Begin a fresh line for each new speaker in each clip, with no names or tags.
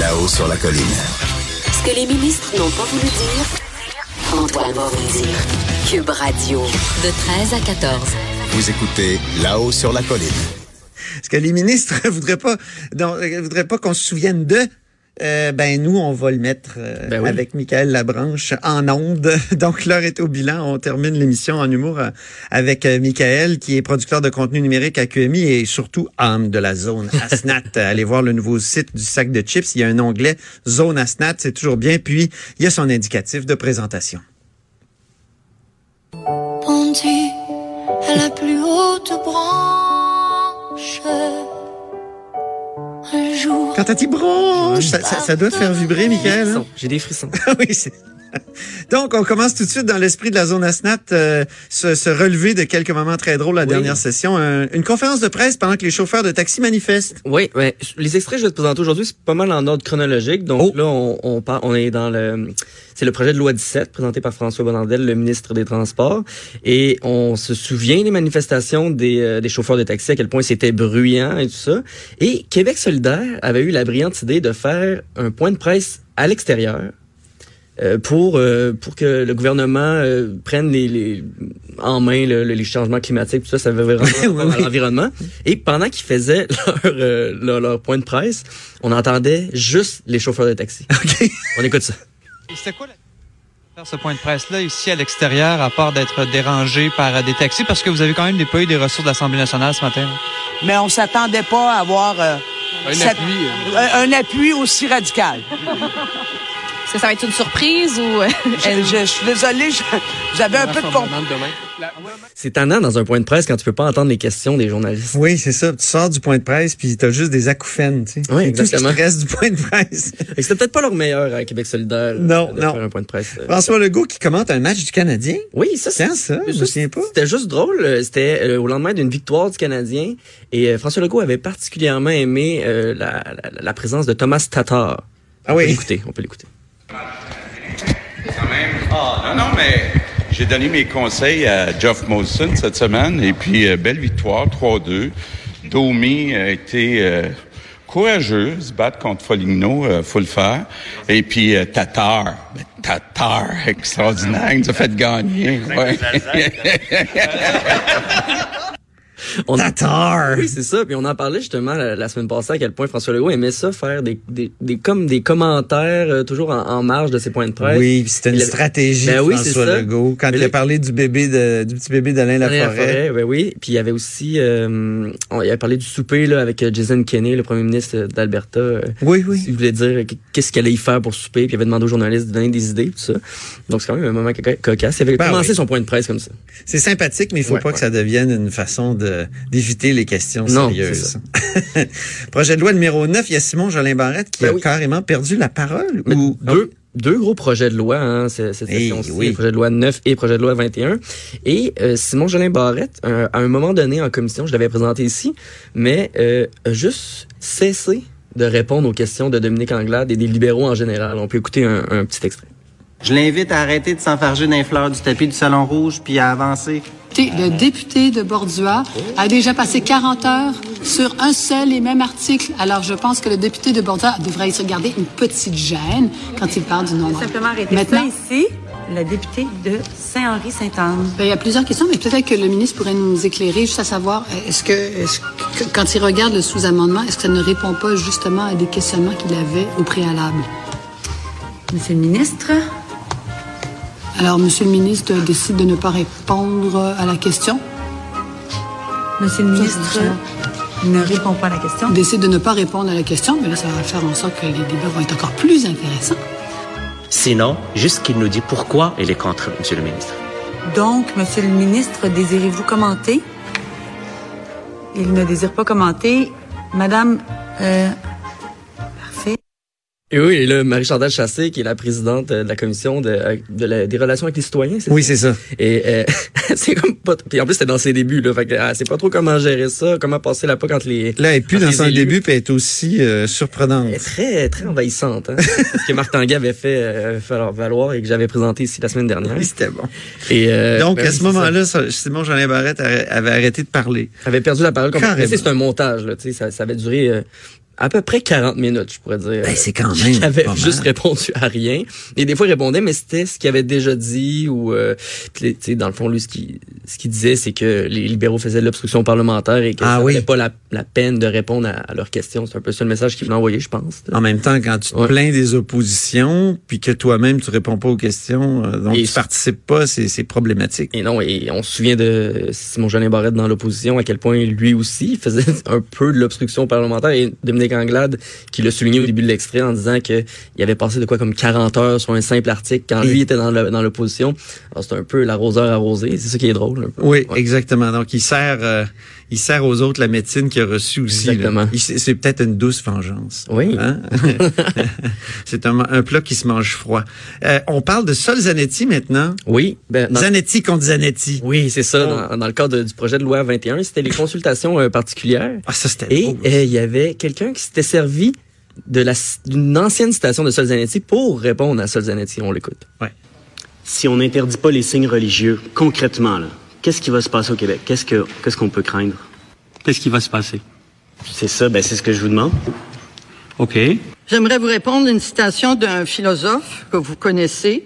Là-haut sur la colline.
Ce que les ministres n'ont pas voulu dire, Antoine va vous le dire. Cube Radio. De 13 à 14.
Vous écoutez Là-haut sur la colline.
Est-ce que les ministres voudraient pas, non, voudraient pas qu'on se souvienne de? Euh, ben nous, on va le mettre euh,
Ben oui.
avec Michael Labranche en onde. Donc l'heure est au bilan. On termine l'émission en humour euh, avec euh, Michael, qui est producteur de contenu numérique à QMI et surtout âme de la zone Asnat. Allez voir le nouveau site du sac de chips. Il y a un onglet Zone Asnat, c'est toujours bien. Puis il y a son indicatif de présentation.
Bondit à la plus haute branche.
Quand t'as dit ça, ça- ça doit te faire vibrer, Michael. hein?
J'ai des frissons.
oui, c'est... Donc, on commence tout de suite dans l'esprit de la zone ASNAT, euh, se, se relever de quelques moments très drôles la
Oui.
dernière session. Un- une conférence de presse pendant que les chauffeurs de taxi manifestent.
Oui. Les extraits que je vais te présenter aujourd'hui, c'est pas mal en ordre chronologique. Donc
Oh.
là, on, on, part, on est dans le... C'est le projet de loi 17 présenté par François Bonnardel, le ministre des Transports. Et on se souvient des manifestations des, euh, des chauffeurs de taxi, à quel point c'était bruyant et tout ça. Et Québec solidaire avait eu la brillante idée de faire un point de presse à l'extérieur pour euh, pour que le gouvernement euh, prenne les, les en main le- le- les changements climatiques tout ça ça va vraiment
Oui,
à l'environnement et pendant qu'ils faisaient leur, euh, leur leur point de presse on entendait juste les chauffeurs de taxi
OK.
on écoute ça
Et C'était quoi la... faire ce point de presse-là ici à l'extérieur, à part d'être dérangé par euh, des taxis, parce que vous avez quand même déployé des ressources de l'Assemblée nationale ce matin.
mais on s'attendait pas à avoir euh,
Un
cette-
appui,
un appui aussi radical.
Est-ce que ça va être une surprise ou... euh,
Je, je- je suis désolée, j'avais un peu de con.
c'est tannant dans un point de presse quand tu peux pas entendre les questions des journalistes
Oui, c'est ça. Tu sors du point de presse, puis t'as juste des acouphènes, tu sais.
Oui,
C'est tout ce qui
exactement.
te reste du point de presse.
C'était peut-être pas leur meilleur à Québec solidaire
Non,
euh, de
non.
faire un point de presse euh.
François Legault qui commente un match du Canadien.
oui ça
C'est ça, je me souviens pas.
C'était juste drôle. C'était euh, au lendemain d'une victoire du Canadien. Et euh, François Legault avait particulièrement aimé euh, la, la, la présence de Thomas Tatar.
Ah
On peut
oui.
l'écouter, on peut l'écouter.
Quand même. Ah, non, non, mais j'ai donné mes conseils à Geoff Molson cette semaine. Et puis, euh, belle victoire, 3-2. Domi a été euh, courageux, se battre contre Foligno, euh, faut le faire. Et puis, euh, Tatar. Ben, Tatar, extraordinaire, il nous a fait gagner. Ouais.
On
Tatar.
Oui, c'est ça. Puis on en parlait justement la, la semaine passée à quel point François Legault aimait ça, faire des, des, des, comme des commentaires euh, toujours en, en marge de ses points de presse.
Oui, c'était une
Il
stratégie
Ben
de
oui, c'est
François. Legault. Quand
Mais
il a parlé du bébé de, du petit bébé d'Alain
Alain
Laforêt.
Ben oui. Puis il y avait aussi, euh, on, il avait parlé du souper là avec euh, Jason Kenney, le premier ministre d'Alberta. euh,
Oui, oui.
Il voulait dire qu'est-ce qu'il allait y faire pour souper, puis il avait demandé aux journalistes de donner des idées, tout ça. Donc c'est quand même un moment coca- cocasse. Il avait
Ben
commencé
oui.
son point de presse comme ça.
C'est sympathique, mais il faut
Ouais,
pas
ouais.
que ça devienne une façon de d'éviter les questions
Non,
sérieuses. Projet de loi numéro 9, il y a Simon Jolin Barrette qui
Ben
a
oui.
carrément perdu la parole.
Mais
Ou
deux, deux gros projets de loi, hein, cette
Eh
session-ci,
oui.
le projet de loi 9 et projet de loi 21. Et euh, Simon Jolin Barrette, à un moment donné en commission, je l'avais présenté ici, mais euh, a juste cessé de répondre aux questions de Dominique Anglade et des libéraux en général. On peut écouter un, un petit extrait.
Je l'invite à arrêter de s'enfarger dans les fleurs du tapis du Salon Rouge puis à avancer.
Le député de Bordua a déjà passé 40 heures sur un seul et même article. Alors, je pense que le député de Bordua devrait se garder une petite gêne quand il parle du nombre.
Simplement arrêter
Maintenant,
ça ici, la députée de Saint-Henri-Sainte-Anne.
ben, il y a plusieurs questions, mais peut-être que le ministre pourrait nous éclairer juste à savoir, est-ce que, est-ce que quand il regarde le sous-amendement, est-ce que ça ne répond pas justement à des questionnements qu'il avait au préalable?
Monsieur le ministre,
Alors, Monsieur le ministre décide de ne pas répondre à la question.
Monsieur le ministre ne répond pas à la question.
Décide de ne pas répondre à la question, mais là, ça va faire en sorte que les débats vont être encore plus intéressants.
Sinon, juste qu'il nous dit pourquoi il est contre, Monsieur le ministre.
Donc, Monsieur le ministre, désirez-vous commenter? Il ne désire pas commenter. Madame, euh,
Et oui, et là, Marie-Chantal Chassé, qui est la présidente de la commission de, de la- des relations avec les citoyens, c'est
Oui, c'est ça?
Et euh, c'est comme pas. Puis en plus, c'était dans ses débuts, là. Fait que ah, c'est pas trop comment gérer ça, comment passer la POC entre les.
Là, elle plus
entre
dans son début, puis elle est aussi euh, surprenante.
Elle est très, très envahissante. Hein? Ce que Marc Tanguay avait fait euh, valoir et que j'avais présenté ici la semaine dernière.
Oui, c'était bon.
Et, euh,
Donc,
ben
à ce moment-là, Simon Barrette a- avait arrêté de parler.
ça. avait perdu la parole. C'est un montage, là. tu sais, Ça, ça avait duré euh, à peu près 40 minutes, je pourrais dire.
Ben, c'est quand même mal.
juste répondu à rien. Et des fois, il répondait, mais c'était ce qu'il avait déjà dit ou, euh, tu sais, dans le fond, lui, ce qu'il ce qu'il disait, c'est que les libéraux faisaient de l'obstruction parlementaire et que
Ah
ça
oui.
pas la, la peine de répondre à, à leurs questions. C'est un peu ça le message qu'il voulait envoyer, je pense.
En même temps, quand tu te
Ouais.
plains des oppositions, puis que toi-même, tu réponds pas aux questions, euh, donc
Et
tu participes pas, c'est c'est problématique.
Et non, et on se souvient de Simon Jolin Barrette dans l'opposition, à quel point lui aussi faisait un peu de l'obstruction parlementaire. Et Dominique Anglade, qui l'a souligné au début de l'extrait en disant que il avait passé de quoi comme 40 heures sur un simple article quand lui était dans l'opposition. Alors c'est un peu l'arroseur arrosé. C'est ça qui est drôle. un peu.
Oui,
Ouais.
exactement. Donc, il sert, euh, il sert aux autres la médecine qu'il a reçue aussi.
Exactement.
C'est peut-être une douce vengeance.
Oui.
Hein? c'est un, un plat qui se mange froid. Euh, on parle de Sol Zanetti maintenant.
Oui. Ben, dans-
Zanetti contre Zanetti.
Oui, c'est ça. Dans, dans le cadre du projet de loi 21, c'était les consultations euh, particulières.
Ah, ça, c'était
Et euh, il y avait quelqu'un qui s'était servi de la d'une ancienne citation de Sol Zanetti pour répondre à Sol Zanetti. On l'écoute.
Si on n'interdit pas les signes religieux, concrètement, là, qu'est-ce qui va se passer au Québec? Qu'est-ce que qu'est-ce qu'on peut craindre?
Qu'est-ce qui va se passer?
C'est ça, ben c'est ce que je vous demande.
OK.
J'aimerais vous répondre une citation d'un philosophe que vous connaissez.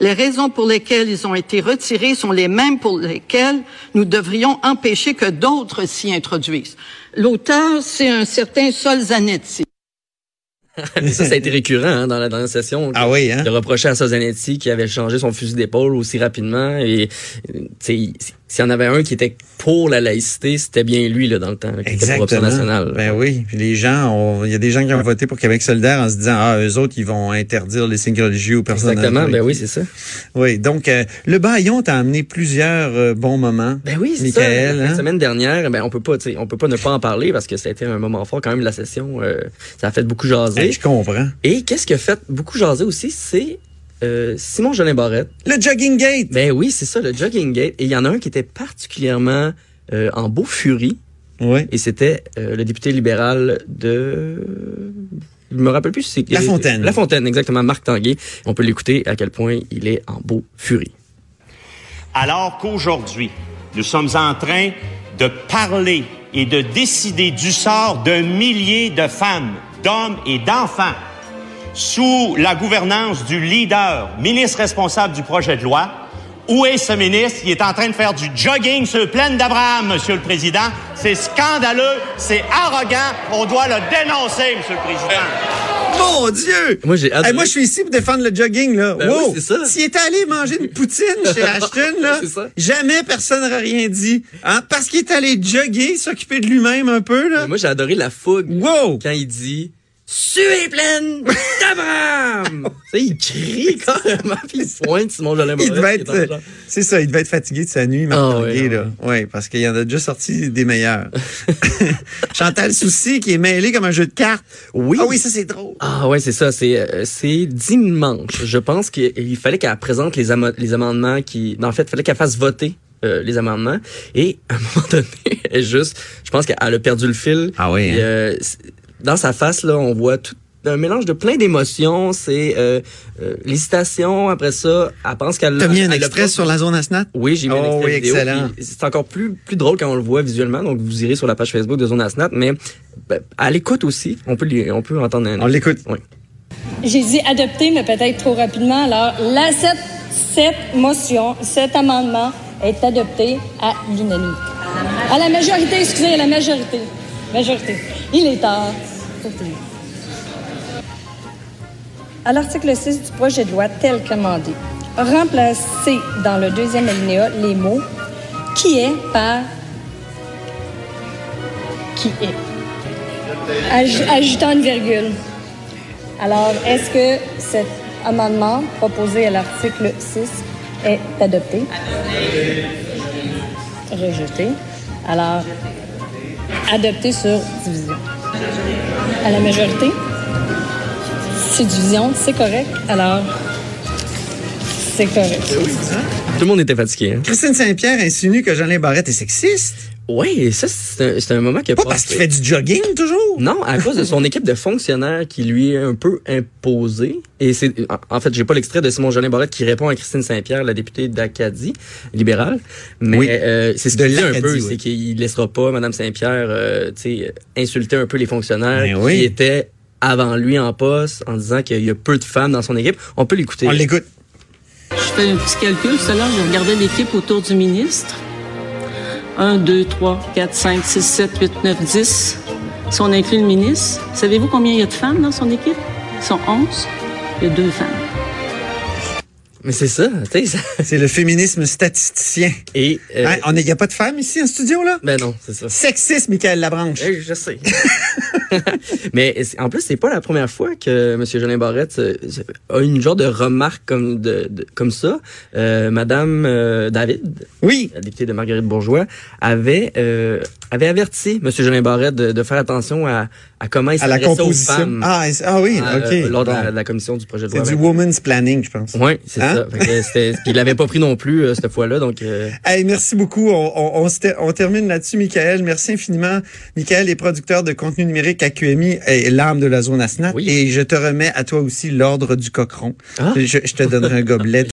Les raisons pour lesquelles ils ont été retirés sont les mêmes pour lesquelles nous devrions empêcher que d'autres s'y introduisent. L'auteur, c'est un certain Solzanetti.
ça, ça a été récurrent hein, dans la dernière session.
Ah oui, hein?
De reprocher à Sozanetti qui avait changé son fusil d'épaule aussi rapidement. Et euh, s'il y en avait un qui était pour la laïcité, c'était bien lui là, dans le temps, là, qui était pour Option
Exactement.
nationale.
Ben oui. Puis les gens, ont- il y a des gens qui ont voté pour Québec solidaire en se disant, ah, eux autres, ils vont interdire les signes religieux aux personnes. en
Exactement, ben oui, c'est ça.
Oui, donc euh, le baillon t'a amené plusieurs euh, bons moments.
Ben oui, c'est
Michael,
ça. La
hein?
semaine dernière, ben on peut pas, on peut pas ne pas en parler parce que ça a été un moment fort quand même de la session. euh, ça a fait beaucoup jaser.
Ben, je comprends.
Et qu'est-ce qui a fait beaucoup jaser aussi, c'est euh, Simon Jolin Barrette.
Le jogging gate.
Ben oui, c'est ça, le jogging gate. Et il y en a un qui était particulièrement euh, en beau furie.
Oui.
Et c'était euh, le député libéral de. Je me rappelle plus si c'est.
La Fontaine.
La Fontaine, exactement, Marc Tanguay. On peut l'écouter à quel point il est en beau furie.
Alors qu'aujourd'hui, nous sommes en train de parler et de décider du sort d'un millier de femmes, d'hommes et d'enfants sous la gouvernance du leader, ministre responsable du projet de loi. Où est ce ministre? Il est en train de faire du jogging sur le plaine d'Abraham, Monsieur le Président. C'est scandaleux, c'est arrogant. On doit le dénoncer, Monsieur le Président.
Mon Dieu!
Moi, j'ai
Hey, moi, je suis ici pour défendre le jogging, là.
Ben
wow!
oui, c'est ça.
S'il était allé manger une poutine chez Ashton, là,
C'est ça.
jamais personne n'aurait rien dit. Hein? Parce qu'il est allé jogger, s'occuper de lui-même un peu, là.
Moi, j'ai adoré la fougue
Wow!
quand il dit Sur les plaines d'Abraham! tu sais, il crie carrément, puis il pointe Simon Jolin
Il devait être,
genre.
c'est ça, il devait être fatigué de sa nuit, Marc
Ah, ouais,
là. Ouais, parce qu'il y en a déjà sorti des meilleurs. Chantal Soucy, qui est mêlé comme un jeu de cartes.
Oui.
Ah oui, ça, c'est drôle.
Ah ouais, c'est ça. C'est euh, c'est dimanche. Je pense qu'il il fallait qu'elle présente les, amendements qui... non, en fait, il fallait qu'elle fasse voter euh, les amendements. Et à un moment donné, elle juste... Je pense qu'elle a perdu le fil.
Ah oui,
Et,
hein?
euh, dans sa face, là, on voit tout un mélange de plein d'émotions. C'est euh, euh, l'hésitation. Après ça, elle pense qu'elle...
T'as mis un extrait sur la zone ASNAT?
Oui, j'ai mis un
Oh
extrait
oui,
vidéo,
excellent.
C'est encore plus plus drôle quand on le voit visuellement. Donc vous irez sur la page Facebook de Zone Asnat, mais ben, à l'écoute aussi, on peut lui- on peut entendre. Un...
On l'écoute.
Oui.
J'ai dit adopter, mais peut-être trop rapidement. Alors, la, cette, cette motion, cet amendement est adopté à l'unanimité. À la majorité, excusez, à la majorité. Majorité. Il est tard. À l'article 6 du projet de loi tel qu'amendé, remplacer dans le deuxième alinéa les mots qui est par qui est, Aj- ajoutant une virgule. Alors, est-ce que cet amendement proposé à l'article 6 est adopté? Rejeté. Alors, adopté sur division. À la majorité? c'est division, c'est correct. Alors, c'est correct.
Tout le monde était fatigué. Hein?
Christine Saint-Pierre insinue que Jean-Lin Barrette est sexiste.
Oui, ça, c'est un, moment qui a
Pas parce qu'il fait du jogging, toujours?
Non, à cause de son équipe de fonctionnaires qui lui est un peu imposée. Et c'est, en- fait, j'ai pas l'extrait de Simon Jolin Barrette qui répond à Christine Saint-Pierre, la députée d'Acadie, libérale. Mais
Oui.
euh, c'est ce
De
qu'il dit un
l'Acadie,
peu,
oui.
c'est qu'il laissera pas Madame Saint-Pierre, euh, tu sais, insulter un peu les fonctionnaires
oui.
qui étaient avant lui en poste en disant qu'il y a peu de femmes dans son équipe. On peut l'écouter.
On l'écoute.
Je fais un petit calcul. Tout à l'heure, je regardais l'équipe autour du ministre. 1, 2, 3, 4, 5, 6, 7, 8, 9, 10. Si on inclut le ministre, savez-vous combien il y a de femmes dans son équipe? Ils sont 11. Il y a deux femmes.
Mais c'est ça, tu sais.
C'est le féminisme statisticien.
Et, euh,
Hein, on n'y a pas de femmes ici en studio, là?
ben non, c'est ça.
Sexiste, Michael Labranche.
Eh, je sais. Mais en plus, c'est pas la première fois que M. Jolin Barrette euh, a une genre de remarque comme de, de- comme ça. Euh, Madame euh, David,
oui,
la députée de Marguerite Bourgeois, avait euh, avait averti M. Jolin Barrette de, de faire attention à, à comment il
À la
aux
composition.
femmes.
Ah, ah oui,
euh,
OK.
lors de la, de la commission du projet de
C'est
loi.
du
20.
woman's planning, je pense.
Oui, c'est
Hein?
ça. Puis il l'avait pas pris non plus euh, cette fois-là, donc. euh,
Hey, merci beaucoup. On, on, termine là-dessus, Michael. Merci infiniment. Michael est producteur de contenu numérique à QMI et l'âme de la zone ASNAT. Et je te remets à toi aussi l'ordre du cochon.
Ah.
Je, je te donnerai un gobelet